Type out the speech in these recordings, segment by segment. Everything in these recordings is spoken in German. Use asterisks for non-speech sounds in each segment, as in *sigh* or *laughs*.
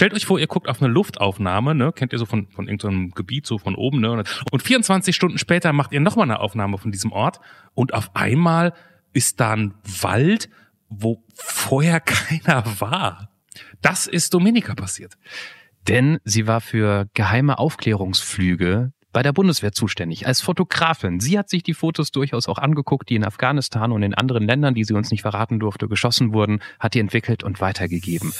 stellt euch vor, ihr guckt auf eine Luftaufnahme, ne? kennt ihr so von, von irgendeinem Gebiet, so von oben, ne? und 24 Stunden später macht ihr nochmal eine Aufnahme von diesem Ort und auf einmal ist da ein Wald, wo vorher *laughs* keiner war. Das ist Dominika passiert. Denn sie war für geheime Aufklärungsflüge bei der Bundeswehr zuständig, als Fotografin. Sie hat sich die Fotos durchaus auch angeguckt, die in Afghanistan und in anderen Ländern, die sie uns nicht verraten durfte, geschossen wurden, hat die entwickelt und weitergegeben.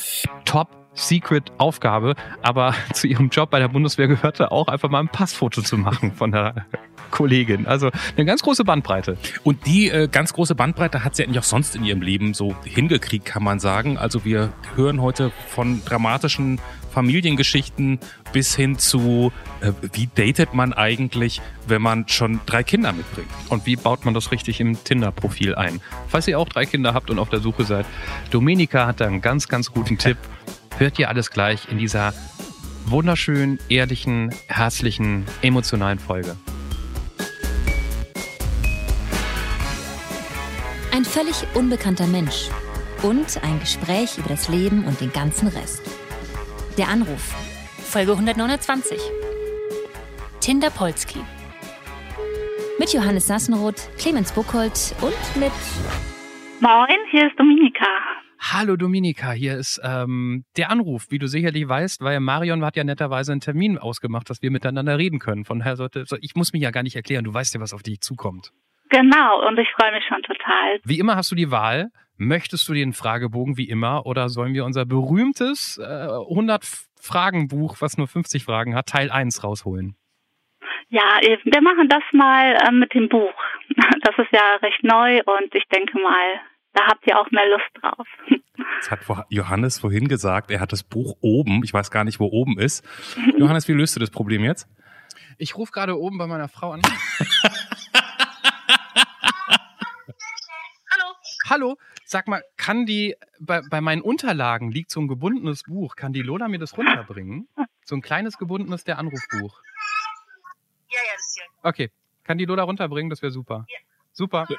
Top Secret Aufgabe, aber *laughs* zu ihrem Job bei der Bundeswehr gehörte auch einfach mal ein Passfoto zu machen von der Kollegin. Also eine ganz große Bandbreite. Und die äh, ganz große Bandbreite hat sie eigentlich auch sonst in ihrem Leben so hingekriegt, kann man sagen. Also wir hören heute von dramatischen Familiengeschichten bis hin zu, äh, wie datet man eigentlich, wenn man schon drei Kinder mitbringt? Und wie baut man das richtig im Tinder-Profil ein? Falls ihr auch drei Kinder habt und auf der Suche seid, Domenica hat da einen ganz, ganz guten Tipp. Hört ihr alles gleich in dieser wunderschönen, ehrlichen, herzlichen, emotionalen Folge. Ein völlig unbekannter Mensch und ein Gespräch über das Leben und den ganzen Rest. Der Anruf. Folge 129. Tinder Polski. Mit Johannes Sassenroth, Clemens Buchholz und mit. Moin, hier ist Dominika. Hallo Dominika, hier ist ähm, der Anruf. Wie du sicherlich weißt, weil Marion hat ja netterweise einen Termin ausgemacht, dass wir miteinander reden können. Von daher sollte, so, ich muss mich ja gar nicht erklären, du weißt ja, was auf dich zukommt. Genau, und ich freue mich schon total. Wie immer hast du die Wahl. Möchtest du den Fragebogen wie immer oder sollen wir unser berühmtes äh, 100 Fragenbuch, was nur 50 Fragen hat, Teil 1 rausholen? Ja, wir machen das mal äh, mit dem Buch. *laughs* Das ist ja recht neu und ich denke mal, da habt ihr auch mehr Lust drauf. Das hat Johannes vorhin gesagt, er hat das Buch oben. Ich weiß gar nicht, wo oben ist. Johannes, wie löst du das Problem jetzt? Ich rufe gerade oben bei meiner Frau an. Hallo. Hallo, sag mal, kann die, bei, bei meinen Unterlagen liegt so ein gebundenes Buch. Kann die Lola mir das runterbringen? So ein kleines gebundenes der Anrufbuch. Ja, ja, das ist ja. Okay, kann die Lola runterbringen? Das wäre super. Ja. Super. *laughs*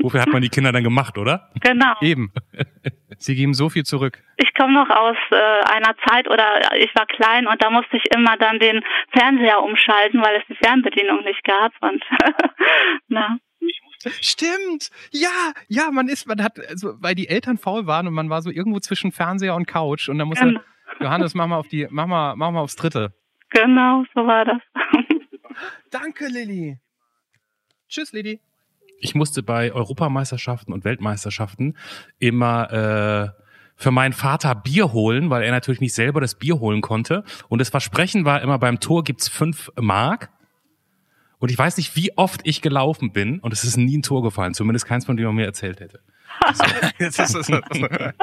Wofür hat man die Kinder dann gemacht, oder? Genau. Eben. Sie geben so viel zurück. Ich komme noch aus äh, einer Zeit oder ich war klein und da musste ich immer dann den Fernseher umschalten, weil es die Fernbedienung nicht gab und *laughs* na. Stimmt. Ja, ja, man ist, man hat, also, weil die Eltern faul waren und man war so irgendwo zwischen Fernseher und Couch und dann musste, Genau. Johannes, mach mal auf die, mach mal, mach mal aufs dritte. Genau, so war das. Danke, Lilly. Tschüss, Lilly. Ich musste bei Europameisterschaften und Weltmeisterschaften immer äh, für meinen Vater Bier holen, weil er natürlich nicht selber das Bier holen konnte. Und das Versprechen war immer, beim Tor gibt's fünf Mark. Und ich weiß nicht, wie oft ich gelaufen bin und es ist nie ein Tor gefallen, zumindest keins von dem man mir erzählt hätte. *laughs*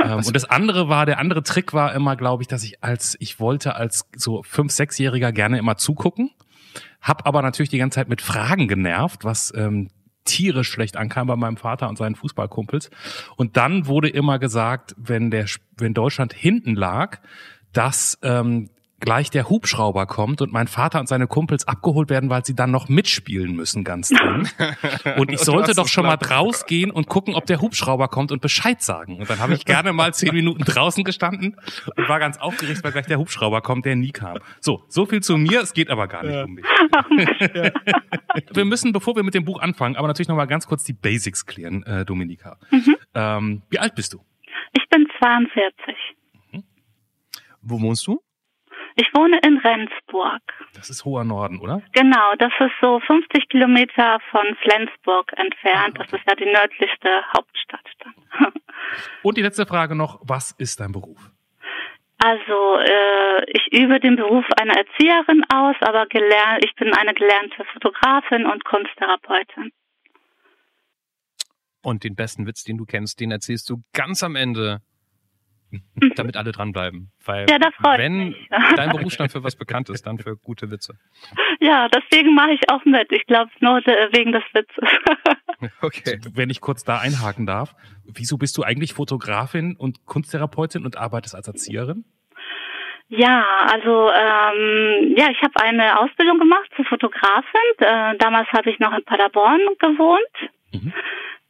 Ähm, und das andere war, der andere Trick war immer, glaube ich, dass ich als, ich wollte als so fünf, sechsjähriger gerne immer zugucken, hab aber natürlich die ganze Zeit mit Fragen genervt, was ähm, tierisch schlecht ankam bei meinem Vater und seinen Fußballkumpels. Und dann wurde immer gesagt, wenn der, wenn Deutschland hinten lag, dass ähm, gleich der Hubschrauber kommt und mein Vater und seine Kumpels abgeholt werden, weil sie dann noch mitspielen müssen, ganz drin. *laughs* Und ich sollte doch schon mal glatt. rausgehen und gucken, ob der Hubschrauber kommt und Bescheid sagen. Und dann habe ich gerne mal zehn Minuten draußen gestanden und war ganz aufgeregt, weil gleich der Hubschrauber kommt, der nie kam. So, so viel zu mir. Es geht aber gar nicht um mich. *laughs* Wir müssen, bevor wir mit dem Buch anfangen, aber natürlich noch mal ganz kurz die Basics klären, äh, Dominika. Ähm, wie alt bist du? Ich bin 42. Wo wohnst du? Ich wohne in Rendsburg. Das ist hoher Norden, oder? Genau, das ist so 50 Kilometer von Flensburg entfernt. Das ist ja die nördlichste Hauptstadt dann. *laughs* Und die letzte Frage noch, was ist dein Beruf? Also äh, ich übe den Beruf einer Erzieherin aus, aber gelernt, ich bin eine gelernte Fotografin und Kunsttherapeutin. Und den besten Witz, den du kennst, den erzählst du ganz am Ende, damit alle dranbleiben. Weil Ja, da freu ich wenn mich. *laughs* dein Berufsstand für was bekannt ist, dann für gute Witze. Ja, deswegen mache ich auch mit. Ich glaube nur äh, wegen des Witzes. *laughs* *laughs* Okay. Wenn ich kurz da einhaken darf, wieso bist du eigentlich Fotografin und Kunsttherapeutin und arbeitest als Erzieherin? Ja, also ähm, ja, ich habe eine Ausbildung gemacht zur Fotografin. Äh, damals habe ich noch in Paderborn gewohnt. Mhm.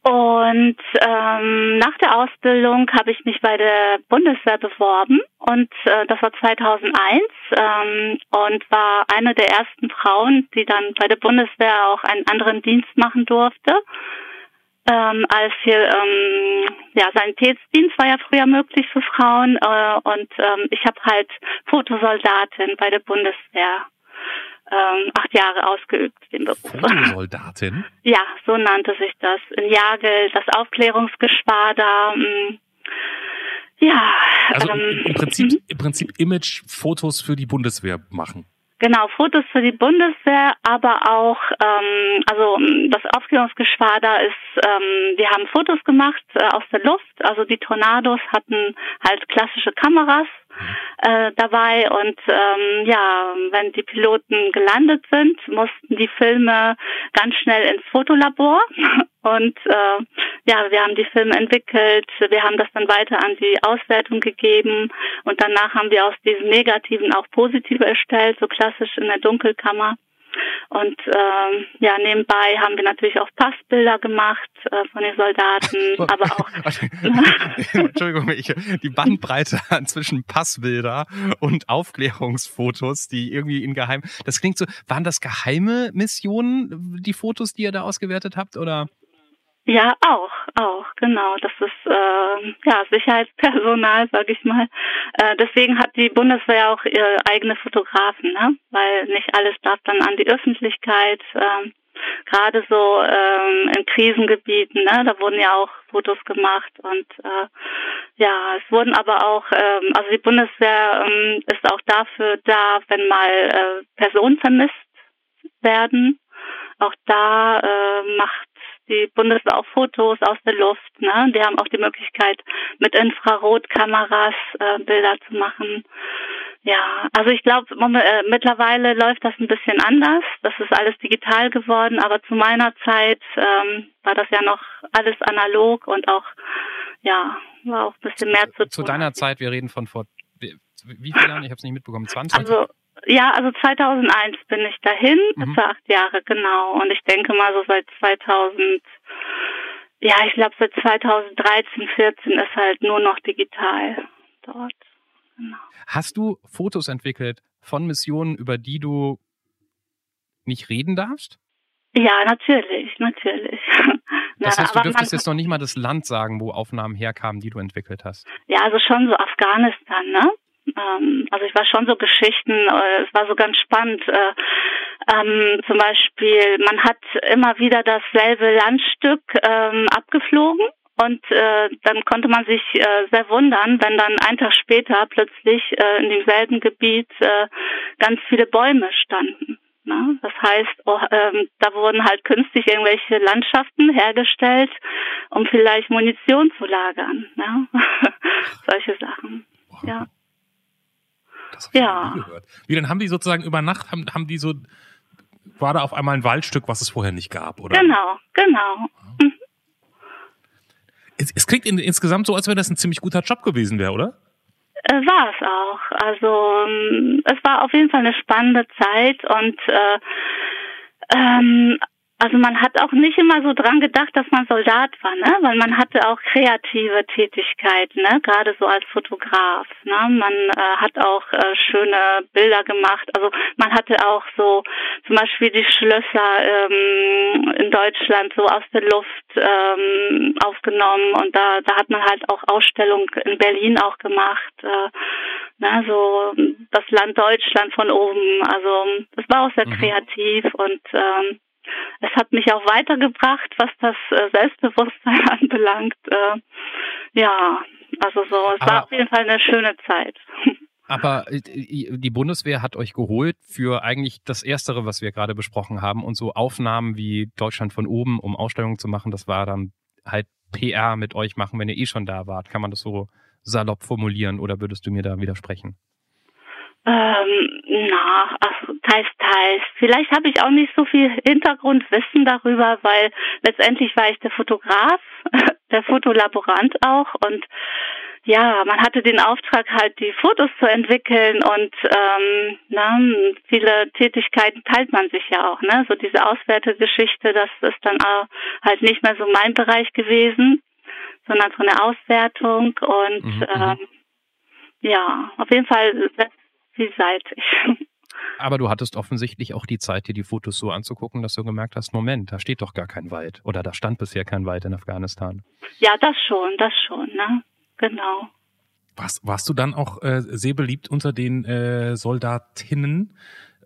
Und ähm, nach der Ausbildung habe ich mich bei der Bundeswehr beworben und äh, das war 2001 ähm, und war eine der ersten Frauen, die dann bei der Bundeswehr auch einen anderen Dienst machen durfte. Ähm, als hier ähm, ja Sanitätsdienst war ja früher möglich für Frauen äh, und ähm, ich habe halt Fotosoldatin bei der Bundeswehr ähm, acht Jahre ausgeübt, den Beruf. Fotosoldatin? *laughs* Ja, so nannte sich das. In Jagel, das Aufklärungsgeschwader. Mh, mm, ja. Also ähm, im, Prinzip, mhm. im Prinzip Image-Fotos für die Bundeswehr machen. Genau, Fotos für die Bundeswehr, aber auch, ähm, also das Aufklärungsgeschwader ist, ähm, wir haben Fotos gemacht äh, aus der Luft, also die Tornados hatten halt klassische Kameras äh, dabei. Und ähm, ja, wenn die Piloten gelandet sind, mussten die Filme ganz schnell ins Fotolabor. *laughs* Und äh, ja, wir haben die Filme entwickelt, wir haben das dann weiter an die Auswertung gegeben. Und danach haben wir aus diesen negativen auch positive erstellt, so klassisch in der Dunkelkammer. Und ähm, ja, nebenbei haben wir natürlich auch Passbilder gemacht äh, von den Soldaten, *laughs* aber auch. *laughs* Entschuldigung, ich, die Bandbreite *laughs* zwischen Passbilder und Aufklärungsfotos, die irgendwie in geheim. Das klingt so. Waren das geheime Missionen, die Fotos, die ihr da ausgewertet habt, oder? Ja, auch, auch, genau. Das ist äh, ja Sicherheitspersonal, *laughs* sag ich mal. Äh, deswegen hat die Bundeswehr auch ihre eigene Fotografen, ne? weil nicht alles darf dann an die Öffentlichkeit. Äh, Gerade so ähm, in Krisengebieten, ne? da wurden ja auch Fotos gemacht und äh, ja, es wurden aber auch, ähm, also die Bundeswehr ähm, ist auch dafür da, wenn mal äh, Personen vermisst werden. Auch da äh, macht die Bundeswehr auch Fotos aus der Luft. Ne? Die haben auch die Möglichkeit, mit Infrarotkameras äh, Bilder zu machen. Ja, also ich glaube, äh, mittlerweile läuft das ein bisschen anders. Das ist alles digital geworden, aber zu meiner Zeit ähm, war das ja noch alles analog und auch, ja, war auch ein bisschen mehr zu, zu tun. Zu deiner Zeit, wir reden von vor wie viele Jahren? Ich habe es nicht mitbekommen. 20? Also ja, also 2001 bin ich dahin, mhm. für acht Jahre, genau. Und ich denke mal so seit 2000, ja, ich glaube seit 2013, 14 ist halt nur noch digital dort. Genau. Hast du Fotos entwickelt von Missionen, über die du nicht reden darfst? Ja, natürlich, natürlich. *laughs* Das heißt, du dürftest jetzt noch nicht mal das Land sagen, wo Aufnahmen herkamen, die du entwickelt hast. Ja, also schon so Afghanistan, ne? Ähm, also ich war schon so Geschichten, äh, es war so ganz spannend. Äh, ähm, zum Beispiel, man hat immer wieder dasselbe Landstück ähm, abgeflogen und äh, dann konnte man sich äh, sehr wundern, wenn dann ein Tag später plötzlich äh, in demselben Gebiet äh, ganz viele Bäume standen. Ne? Das heißt, oh, ähm, da wurden halt künstlich irgendwelche Landschaften hergestellt, um vielleicht Munition zu lagern. Ne? *laughs* Solche Sachen. Ja. Das habe ich ja. nie gehört. Wie dann haben die sozusagen über Nacht haben, haben die so war da auf einmal ein Waldstück, was es vorher nicht gab, oder? Genau, genau. Mhm. Es, es, klingt in, insgesamt so, als wenn das ein ziemlich guter Job gewesen wäre, oder? Äh, war es auch. Also ähm, es war auf jeden Fall eine spannende Zeit und äh, ähm, also man hat auch nicht immer so dran gedacht, dass man Soldat war, ne? Weil man hatte auch kreative Tätigkeit, ne? Gerade so als Fotograf, ne? Man äh, hat auch äh, schöne Bilder gemacht. Also man hatte auch so zum Beispiel die Schlösser ähm, in Deutschland so aus der Luft ähm, aufgenommen und da da hat man halt auch Ausstellungen in Berlin auch gemacht. Äh, ne? So das Land Deutschland von oben. Also es war auch sehr mhm. kreativ und ähm, es hat mich auch weitergebracht, was das äh, Selbstbewusstsein *laughs* anbelangt. Äh, ja, also so, es aber, war auf jeden Fall eine schöne Zeit. Aber äh, die Bundeswehr hat euch geholt für eigentlich das Erstere, was wir gerade besprochen haben. Und so Aufnahmen wie Deutschland von oben, um Ausstellungen zu machen, das war dann halt PR mit euch machen, wenn ihr eh schon da wart. Kann man das so salopp formulieren oder würdest du mir da widersprechen? Ähm, na, ach, teils, teils. Vielleicht habe ich auch nicht so viel Hintergrundwissen darüber, weil letztendlich war ich der Fotograf, *laughs* der Fotolaborant auch und ja, man hatte den Auftrag halt die Fotos zu entwickeln und ähm, na, viele Tätigkeiten teilt man sich ja auch, ne? So diese Auswertegeschichte, das ist dann auch halt nicht mehr so mein Bereich gewesen, sondern so eine Auswertung und mhm, mhm. ähm, ja, auf jeden Fall sehr vielseitig. Aber du hattest offensichtlich auch die Zeit, dir die Fotos so anzugucken, dass du gemerkt hast, Moment, da steht doch gar kein Wald oder da stand bisher kein Wald in Afghanistan. Ja, das schon, das schon, ne? Genau. Was, warst du dann auch äh, sehr beliebt unter den äh, Soldatinnen?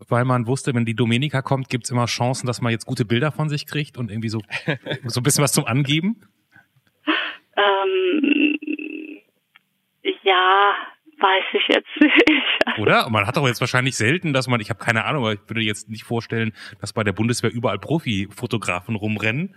Weil man wusste, wenn die Domenica kommt, gibt's immer Chancen, dass man jetzt gute Bilder von sich kriegt und irgendwie so, *laughs* so ein bisschen was zum Angeben? Ähm, ja, weiß ich jetzt nicht. *laughs* Oder? Man hat doch jetzt wahrscheinlich selten, dass man, ich habe keine Ahnung, aber ich würde jetzt nicht vorstellen, dass bei der Bundeswehr überall Profifotografen rumrennen.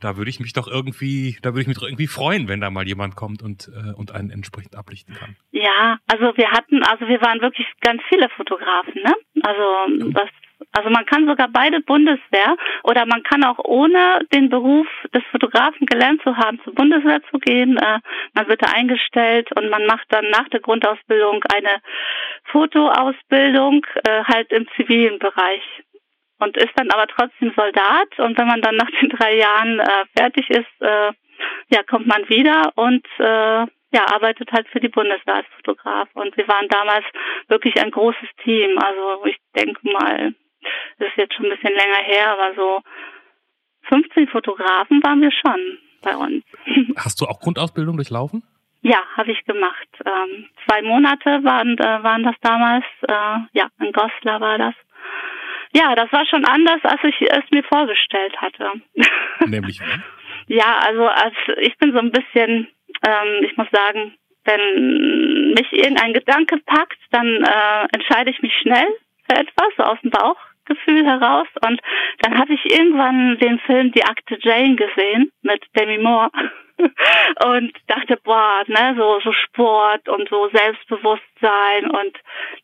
Da würde ich mich doch irgendwie, da würde ich mich doch irgendwie freuen, wenn da mal jemand kommt und äh, und einen entsprechend ablichten kann. Ja, also wir hatten, also wir waren wirklich ganz viele Fotografen, ne? Also was also man kann sogar beide Bundeswehr oder man kann auch ohne den Beruf des Fotografen gelernt zu haben zur Bundeswehr zu gehen. Äh, man wird da eingestellt und man macht dann nach der Grundausbildung eine Fotoausbildung äh, halt im zivilen Bereich und ist dann aber trotzdem Soldat und wenn man dann nach den drei Jahren äh, fertig ist, ja kommt man wieder und ja, arbeitet halt für die Bundeswehr als Fotograf. Und wir waren damals wirklich ein großes Team. Also ich denke mal, das ist jetzt schon ein bisschen länger her, aber so 15 Fotografen waren wir schon bei uns. *laughs* Hast du auch Grundausbildung durchlaufen? Ja, habe ich gemacht. Ähm, zwei Monate waren, äh, waren das damals. Äh, ja, in Goslar war das. Ja, das war schon anders, als ich es mir vorgestellt hatte. *laughs* Nämlich Ja, also als ich bin so ein bisschen, ähm, ich muss sagen, wenn mich irgendein Gedanke packt, dann äh, entscheide ich mich schnell für etwas, so aus dem Bauch Gefühl heraus. Und dann habe ich irgendwann den Film Die Akte Jane gesehen mit Demi Moore. *laughs* Und dachte, boah, ne, so, so Sport und so Selbstbewusstsein. Und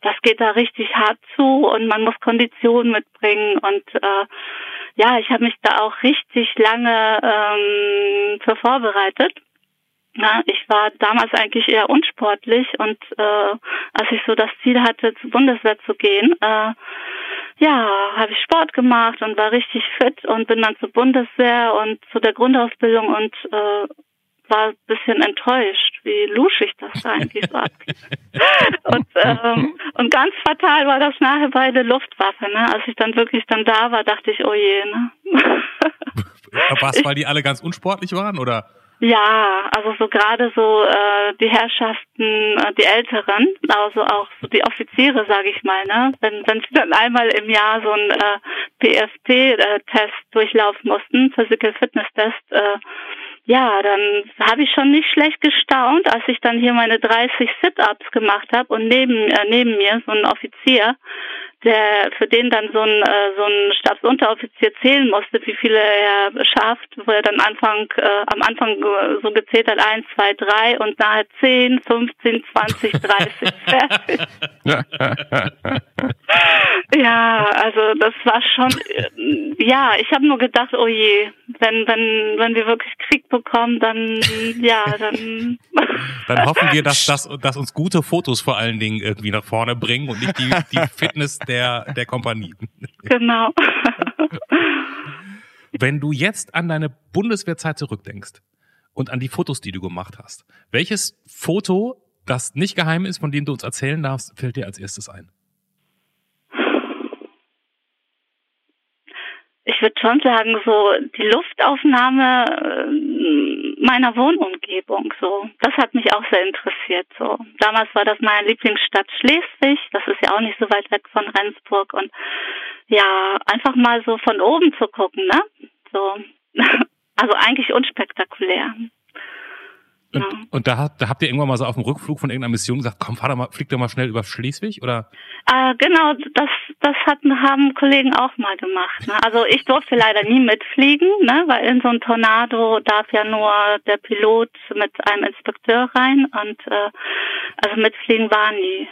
das geht da richtig hart zu. Und man muss Konditionen mitbringen. Und äh, ja, ich habe mich da auch richtig lange ähm, für vorbereitet. Na, ich war damals eigentlich eher unsportlich. Und äh, als ich so das Ziel hatte, zur Bundeswehr zu gehen, äh, ja, habe ich Sport gemacht und war richtig fit und bin dann zur Bundeswehr und zu der Grundausbildung und äh, war ein bisschen enttäuscht, wie luschig das eigentlich war. *laughs* und, ähm, und ganz fatal war das nachher bei der Luftwaffe. Ne? Als ich dann wirklich dann da war, dachte ich, oh je. Ne? *laughs* Was, weil die alle ganz unsportlich waren, oder? Ja, also so gerade so äh, die Herrschaften, äh, die Älteren, also auch so die Offiziere, sage ich mal, ne, wenn wenn sie dann einmal im Jahr so einen äh, PFT-Test durchlaufen mussten, Physical Fitness Test, äh, ja, dann habe ich schon nicht schlecht gestaunt, als ich dann hier meine 30 Sit-ups gemacht habe und neben äh, neben mir so ein Offizier der für den dann so ein äh, so ein Stabsunteroffizier zählen musste, wie viele er schafft, wo er dann Anfang äh, am Anfang so gezählt hat eins, zwei, drei und nahe zehn, 15, 20, 30 fertig. ja, also das war schon äh, ja, ich habe nur gedacht, oh je, wenn wenn wenn wir wirklich Krieg bekommen, dann ja, dann *laughs* dann hoffen wir, dass *laughs* dass, dass uns gute Fotos vor allen Dingen irgendwie nach vorne bringen und nicht die die *laughs* Fitness der, der Kompanie. Genau. Wenn du jetzt an deine Bundeswehrzeit zurückdenkst und an die Fotos, die du gemacht hast, welches Foto, das nicht geheim ist, von dem du uns erzählen darfst, fällt dir als erstes ein? Ich würde schon sagen, so die Luftaufnahme äh, meiner Wohnumgebung, so das hat mich auch sehr interessiert. So damals war das meine Lieblingsstadt Schleswig, das ist ja auch nicht so weit weg von Rendsburg und ja einfach mal so von oben zu gucken, ne? So *laughs* also eigentlich unspektakulär. Und, ja. und da, da habt ihr irgendwann mal so auf dem Rückflug von irgendeiner Mission gesagt, komm, fahr doch mal, flieg doch mal schnell über Schleswig, oder? Äh, genau, das, das hatten, haben Kollegen auch mal gemacht. Ne? Also ich durfte leider nie mitfliegen, ne? weil in so ein Tornado darf ja nur der Pilot mit einem Inspekteur rein und äh, also mitfliegen war nie.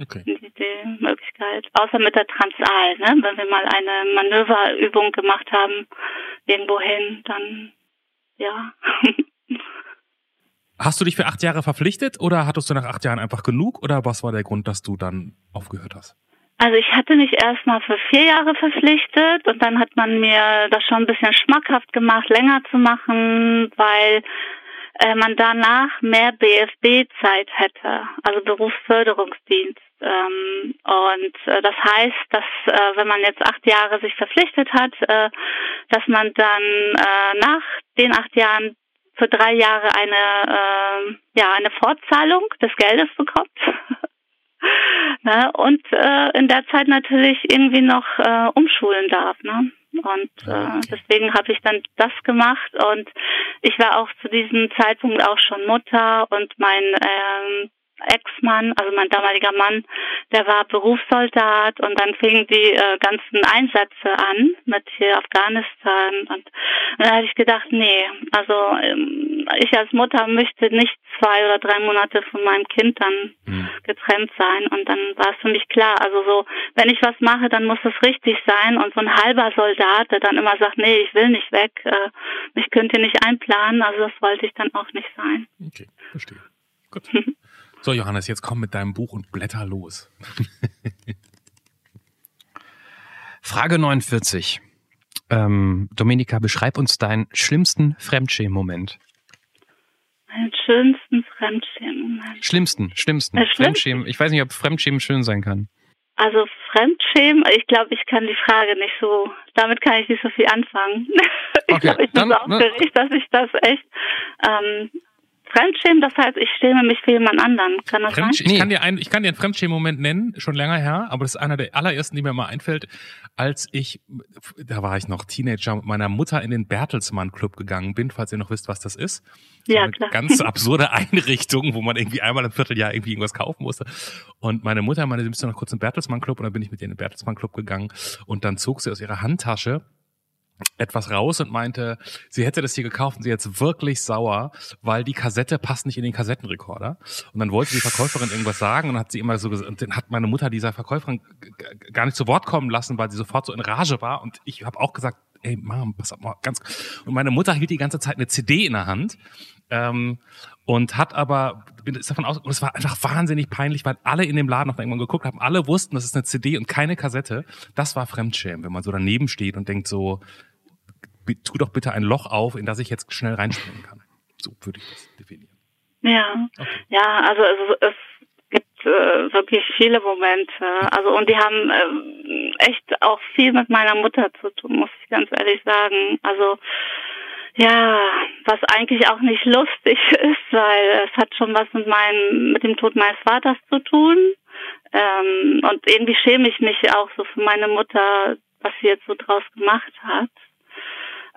Okay. Die, die Möglichkeit. Außer mit der Transal, ne? Wenn wir mal eine Manöverübung gemacht haben, irgendwo hin, dann ja. *laughs* Hast du dich für acht Jahre verpflichtet oder hattest du nach acht Jahren einfach genug oder was war der Grund, dass du dann aufgehört hast? Also ich hatte mich erstmal für vier Jahre verpflichtet und dann hat man mir das schon ein bisschen schmackhaft gemacht, länger zu machen, weil äh, man danach mehr BFB-Zeit hätte, also Berufsförderungsdienst. Ähm, und äh, das heißt, dass äh, wenn man jetzt acht Jahre sich verpflichtet hat, äh, dass man dann äh, nach den acht Jahren für drei Jahre eine äh, ja eine Fortzahlung des Geldes bekommt. *laughs* ne? Und äh, in der Zeit natürlich irgendwie noch äh, umschulen darf. Ne? Und äh, deswegen habe ich dann das gemacht und ich war auch zu diesem Zeitpunkt auch schon Mutter und mein ähm, Ex-Mann, also mein damaliger Mann, der war Berufssoldat und dann fingen die äh, ganzen Einsätze an mit hier Afghanistan und, und dann habe ich gedacht, nee, also ähm, ich als Mutter möchte nicht zwei oder drei Monate von meinem Kind dann mhm. getrennt sein und dann war es für mich klar, also so, wenn ich was mache, dann muss es richtig sein und so ein halber Soldat, der dann immer sagt, nee, ich will nicht weg, äh, mich könnt ihr nicht einplanen, also das wollte ich dann auch nicht sein. Okay, verstehe. Gut. *laughs* So, Johannes, jetzt komm mit deinem Buch und blätter los. *laughs* Frage 49. Ähm, Dominika, beschreib uns deinen schlimmsten Fremdschämen-Moment. Meinen schönsten Fremdschämen-Moment. Schlimmsten, schlimmsten. Äh, Fremdschämen. Ich weiß nicht, ob Fremdschämen schön sein kann. Also Fremdschämen, ich glaube, ich kann die Frage nicht so, damit kann ich nicht so viel anfangen. *laughs* ich okay, glaube, ich bin so ne? aufgeregt, dass ich das echt ähm, Fremdschämen, das heißt, ich schäme mich für jemand anderen. Kann das Fremdsch sein? Ich, kann dir ein, ich kann dir einen Fremdschämen-Moment nennen, schon länger her, aber das ist einer der allerersten, die mir mal einfällt, als ich, da war ich noch Teenager, mit meiner Mutter in den Bertelsmann Club gegangen bin, falls ihr noch wisst, was das ist. So ja, klar. Ganz *laughs* absurde Einrichtung, wo man irgendwie einmal im Vierteljahr irgendwie irgendwas kaufen musste. Und meine Mutter meinte, sie müsste noch kurz im Bertelsmann Club und dann bin ich mit ihr in den Bertelsmann Club gegangen und dann zog sie aus ihrer Handtasche etwas raus und meinte, sie hätte das hier gekauft und sie jetzt wirklich sauer, weil die Kassette passt nicht in den Kassettenrekorder. Und dann wollte die Verkäuferin irgendwas sagen und hat sie immer so und dann hat meine Mutter dieser Verkäuferin gar nicht zu Wort kommen lassen, weil sie sofort so in Rage war und ich habe auch gesagt, ey Mom, pass auf mal ganz und meine Mutter hielt die ganze Zeit eine CD in der Hand ähm, und hat aber ist davon aus und es war einfach wahnsinnig peinlich, weil alle in dem Laden noch irgendwann geguckt haben, alle wussten, das ist eine CD und keine Kassette. Das war Fremdschämen, wenn man so daneben steht und denkt so, tu doch bitte ein Loch auf, in das ich jetzt schnell reinspringen kann. So würde ich das definieren. Ja, okay. ja, also es, es gibt äh, wirklich viele Momente. Also und die haben äh, echt auch viel mit meiner Mutter zu tun, muss ich ganz ehrlich sagen. Also ja, was eigentlich auch nicht lustig *laughs* ist, weil es hat schon was mit meinem, mit dem Tod meines Vaters zu tun. Ähm, und irgendwie schäme ich mich auch so für meine Mutter, was sie jetzt so draus gemacht hat.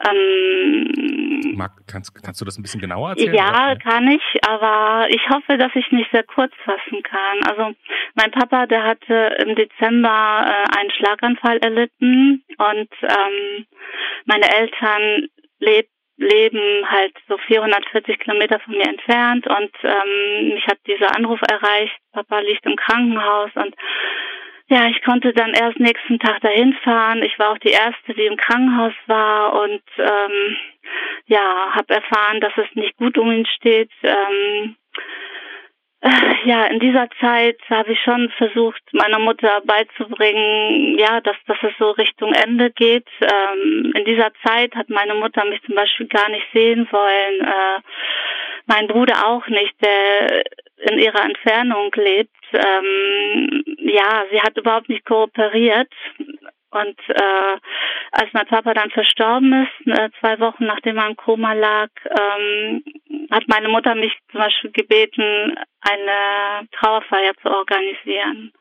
Ähm, Marc, kannst, kannst du das ein bisschen genauer erzählen? Ja, kann ich, aber ich hoffe, dass ich mich sehr kurz fassen kann. Also mein Papa, der hatte im Dezember äh, einen Schlaganfall erlitten und ähm, meine Eltern leb, leben halt so 440 Kilometer von mir entfernt und ähm, mich hat dieser Anruf erreicht, Papa liegt im Krankenhaus und ja, ich konnte dann erst nächsten Tag dahin fahren. Ich war auch die erste, die im Krankenhaus war und ähm, ja, habe erfahren, dass es nicht gut um ihn steht. Ähm, äh, ja, in dieser Zeit habe ich schon versucht, meiner Mutter beizubringen, ja, dass, dass es so Richtung Ende geht. Ähm, in dieser Zeit hat meine Mutter mich zum Beispiel gar nicht sehen wollen. Äh, mein Bruder auch nicht, der in ihrer Entfernung lebt. Ähm, ja, sie hat überhaupt nicht kooperiert. Und äh, als mein Papa dann verstorben ist, äh, zwei Wochen nachdem er im Koma lag, ähm, hat meine Mutter mich zum Beispiel gebeten, eine Trauerfeier zu organisieren.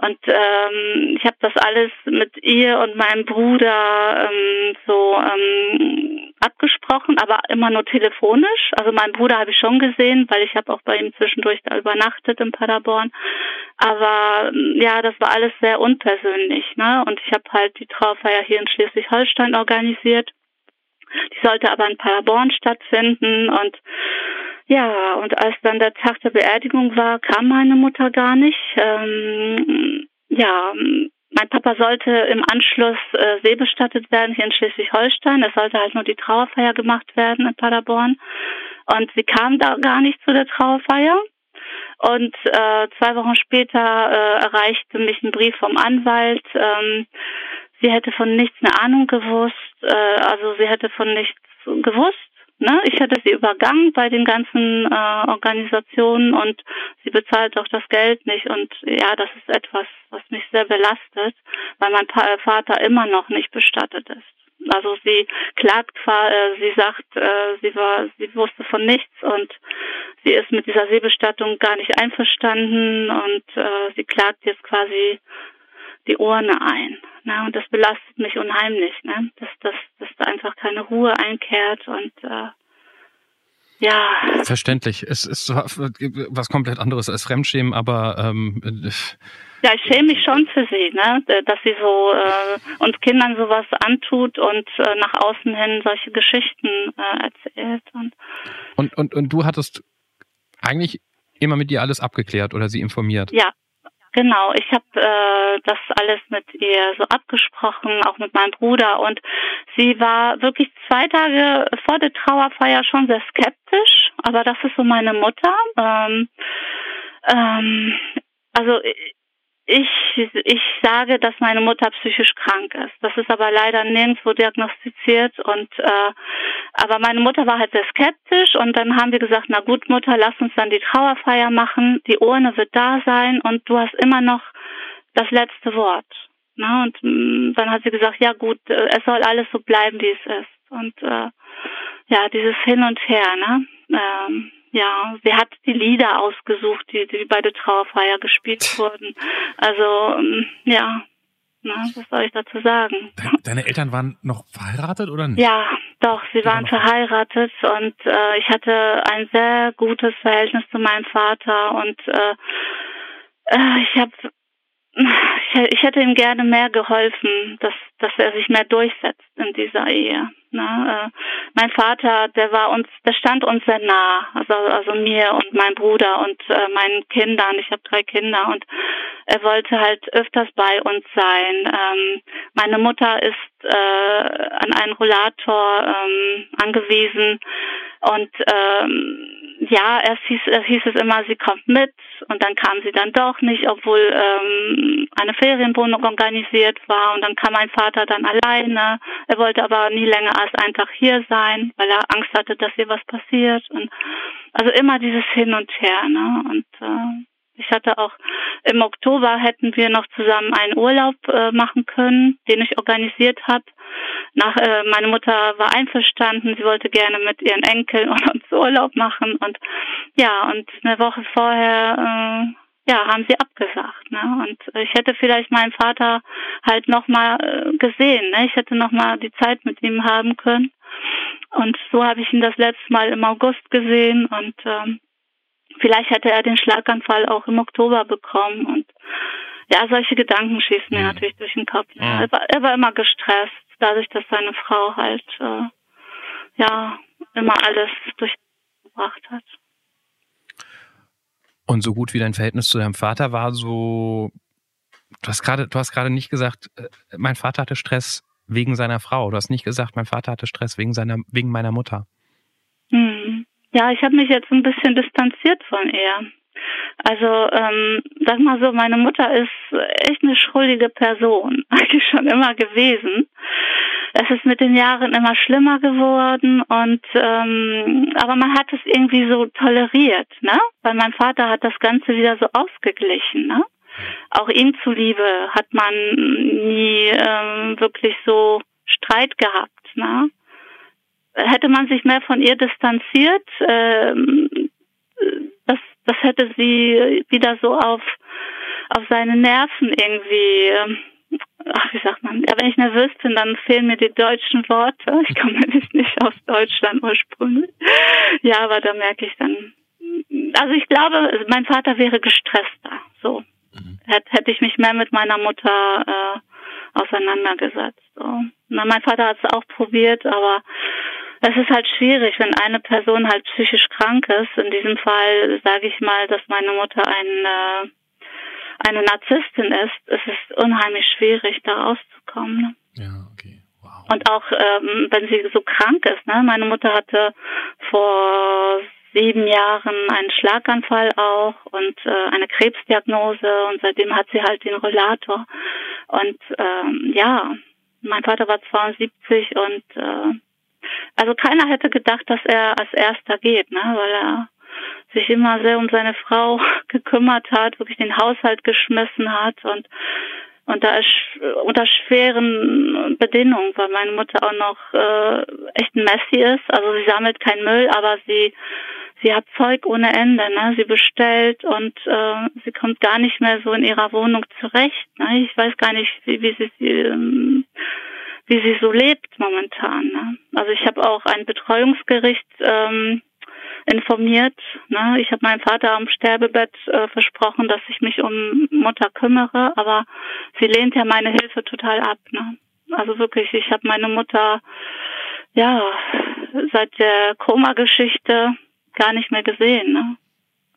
Und ähm, ich habe das alles mit ihr und meinem Bruder ähm, so ähm, abgesprochen, aber immer nur telefonisch. Also meinen Bruder habe ich schon gesehen, weil ich habe auch bei ihm zwischendurch da übernachtet in Paderborn. Aber ja, das war alles sehr unpersönlich. Ne? Und ich habe halt die Trauerfeier hier in Schleswig-Holstein organisiert. Die sollte aber in Paderborn stattfinden und ja, und als dann der Tag der Beerdigung war, kam meine Mutter gar nicht. Ähm, ja, mein Papa sollte im Anschluss äh, seebestattet werden hier in Schleswig-Holstein. Es sollte halt nur die Trauerfeier gemacht werden in Paderborn. Und sie kam da gar nicht zu der Trauerfeier. Und äh, zwei Wochen später äh, erreichte mich ein Brief vom Anwalt. Ähm, sie hätte von nichts eine Ahnung gewusst. Äh, also sie hätte von nichts gewusst. Ne? Ich hatte sie übergangen bei den ganzen äh, Organisationen und sie bezahlt auch das Geld nicht. Und ja, das ist etwas, was mich sehr belastet, weil mein pa Vater immer noch nicht bestattet ist. Also sie klagt, äh, sie sagt, äh, sie war, sie wusste von nichts und sie ist mit dieser Seebestattung gar nicht einverstanden und äh, sie klagt jetzt quasi die Urne ein. Ne? Und das belastet mich unheimlich, ne? dass, dass, dass da einfach keine Ruhe einkehrt und äh, ja. Verständlich. Es ist was komplett anderes als Fremdschämen, aber ähm, ja, ich schäme mich schon für sie, ne, dass sie so äh, uns Kindern sowas antut und äh, nach außen hin solche Geschichten äh, erzählt. Und, und, und, und du hattest eigentlich immer mit ihr alles abgeklärt oder sie informiert? Ja, Genau, ich habe äh, das alles mit ihr so abgesprochen, auch mit meinem Bruder. Und sie war wirklich zwei Tage vor der Trauerfeier schon sehr skeptisch, aber das ist so meine Mutter. Ähm, ähm, also ich, ich sage, dass meine Mutter psychisch krank ist. Das ist aber leider nirgendwo diagnostiziert und äh, aber meine Mutter war halt sehr skeptisch und dann haben wir gesagt, na gut, Mutter, lass uns dann die Trauerfeier machen, die Urne wird da sein und du hast immer noch das letzte Wort. Na, und mh, mm, dann hat sie gesagt, ja gut, äh, es soll alles so bleiben, wie es ist. Und äh, ja, dieses Hin und Her, ne? Ähm, ja, sie hat die Lieder ausgesucht, die, die bei der Trauerfeier gespielt wurden. Also, ähm, ja, na, was soll ich dazu sagen? Deine Eltern waren noch verheiratet oder nicht? Ja, doch, sie waren verheiratet und äh, ich hatte ein sehr gutes Verhältnis zu meinem Vater und äh, äh ich habe ich hätte ihm gerne mehr geholfen, dass, dass er sich mehr durchsetzt in dieser Ehe. Ne? Äh, mein Vater, der war uns, der stand uns sehr nah, also, also mir und mein Bruder und äh, meinen Kindern. Ich habe drei Kinder und er wollte halt öfters bei uns sein. Ähm, meine Mutter ist äh, an einen Rollator ähm, angewiesen und ähm, ja, erst hieß, erst hieß es immer, sie kommt mit und dann kam sie dann doch nicht, obwohl ähm, eine Ferienwohnung organisiert war und dann kam mein Vater dann alleine. Er wollte aber nie länger als einen Tag hier sein, weil er Angst hatte, dass ihr was passiert und also immer dieses Hin und Her, ne? Und äh, ich hatte auch im Oktober hätten wir noch zusammen einen Urlaub äh, machen können, den ich organisiert habe. Nach, äh, meine Mutter war einverstanden, sie wollte gerne mit ihren Enkeln *laughs* und uns Urlaub machen und ja, und eine Woche vorher äh, ja, haben sie abgesagt. Ne? Und ich hätte vielleicht meinen Vater halt nochmal äh, gesehen. Ne? Ich hätte nochmal die Zeit mit ihm haben können. Und so habe ich ihn das letzte Mal im August gesehen und ähm, vielleicht hätte er den Schlaganfall auch im Oktober bekommen und ja, solche Gedanken schießen mir mhm. natürlich durch den Kopf. Mhm. Er, war, er war immer gestresst, dadurch, dass seine Frau halt äh, ja immer alles durchgebracht hat. Und so gut wie dein Verhältnis zu deinem Vater war, so du hast gerade, du hast gerade nicht gesagt, äh, mein Vater hatte Stress wegen seiner Frau. Du hast nicht gesagt, mein Vater hatte Stress wegen seiner, wegen meiner Mutter. Hm. Ja, ich habe mich jetzt ein bisschen distanziert von ihr. Also, ähm, sag mal so, meine Mutter ist echt eine schuldige Person, *laughs* eigentlich schon immer gewesen. Es ist mit den Jahren immer schlimmer geworden und ähm, aber man hat es irgendwie so toleriert, ne? Weil mein Vater hat das Ganze wieder so ausgeglichen, ne? Auch ihm zuliebe hat man nie ähm, wirklich so Streit gehabt, ne? hätte man sich mehr von ihr distanziert, ähm, das, hätte sie wieder so auf, auf seine Nerven irgendwie, ähm, ach, wie sagt man, ja, wenn ich nervös bin, dann fehlen mir die deutschen Worte. Ich komme *laughs* nämlich nicht aus Deutschland ursprünglich. Ja, aber da merke ich dann, also ich glaube, mein Vater wäre gestresster, so. Mhm. Hätte ich mich mehr mit meiner Mutter äh, auseinandergesetzt. So. Na, mein Vater hat es auch probiert, aber es ist halt schwierig, wenn eine Person halt psychisch krank ist. In diesem Fall sage ich mal, dass meine Mutter eine, eine Narzisstin ist. Es ist unheimlich schwierig, da rauszukommen. Ne? Ja, okay. Wow. Und auch ähm, wenn sie so krank ist. Ne? Meine Mutter hatte vor sieben Jahren einen Schlaganfall auch und äh, eine Krebsdiagnose und seitdem hat sie halt den Rollator. Und ähm, ja, mein Vater war 72 und äh, also keiner hätte gedacht, dass er als erster geht, ne? weil er sich immer sehr um seine Frau *laughs* gekümmert hat, wirklich den Haushalt geschmissen hat und ist unter schweren Bedingungen, weil meine Mutter auch noch äh, echt ein Messi ist. Also sie sammelt kein Müll, aber sie sie hat Zeug ohne Ende. Ne? Sie bestellt und äh, sie kommt gar nicht mehr so in ihrer Wohnung zurecht. Ne? Ich weiß gar nicht, wie, wie sie ähm, wie sie so lebt momentan. Ne? Also ich habe auch ein Betreuungsgericht ähm, informiert. Ne? Ich habe meinem Vater am Sterbebett äh, versprochen, dass ich mich um Mutter kümmere, aber sie lehnt ja meine Hilfe total ab. Ne? Also wirklich, ich habe meine Mutter ja seit der Koma-Geschichte gar nicht mehr gesehen. Ne?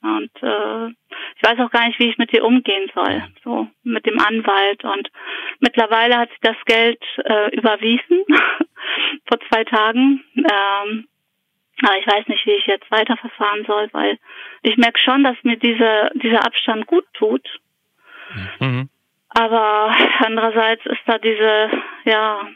Und äh, ich weiß auch gar nicht, wie ich mit ihr umgehen soll, so mit dem Anwalt. Und mittlerweile hat sie das Geld äh, überwiesen *laughs* vor zwei Tagen. Ähm, aber ich weiß nicht, wie ich jetzt weiterverfahren soll, weil ich merke schon, dass mir diese, dieser Abstand gut tut. Mhm. Aber andererseits ist da diese, ja,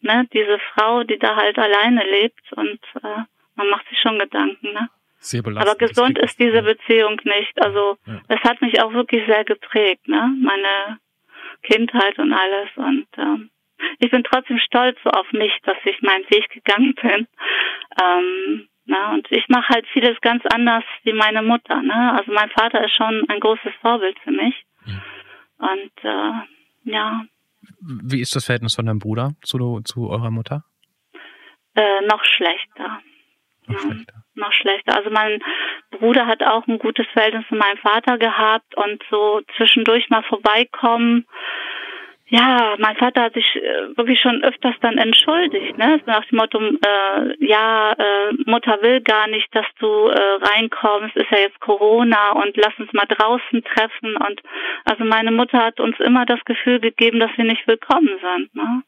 ne, diese Frau, die da halt alleine lebt und äh, man macht sich schon Gedanken, ne? Sehr belastend. Aber gesund ist diese Beziehung nicht. Also ja. es hat mich auch wirklich sehr geprägt, ne? Meine Kindheit und alles. Und ähm, ich bin trotzdem stolz so auf mich, dass ich meinen Weg gegangen bin. Ähm, na, und ich mache halt vieles ganz anders wie meine Mutter. Ne? Also mein Vater ist schon ein großes Vorbild für mich. Ja. Und äh, ja. Wie ist das Verhältnis von deinem Bruder zu, zu eurer Mutter? Äh, noch schlechter. Noch ja, schlechter. Noch schlechter. Also mein Bruder hat auch ein gutes Verhältnis zu meinem Vater gehabt und so zwischendurch mal vorbeikommen ja, mein Vater hat sich äh, wirklich schon öfters dann entschuldigt, ne? Nach dem Motto, äh, ja, äh, Mutter will gar nicht, dass du äh, reinkommst, ist ja jetzt Corona und lass uns mal draußen treffen. Und also meine Mutter hat uns immer das Gefühl gegeben, dass wir nicht willkommen sind, ne?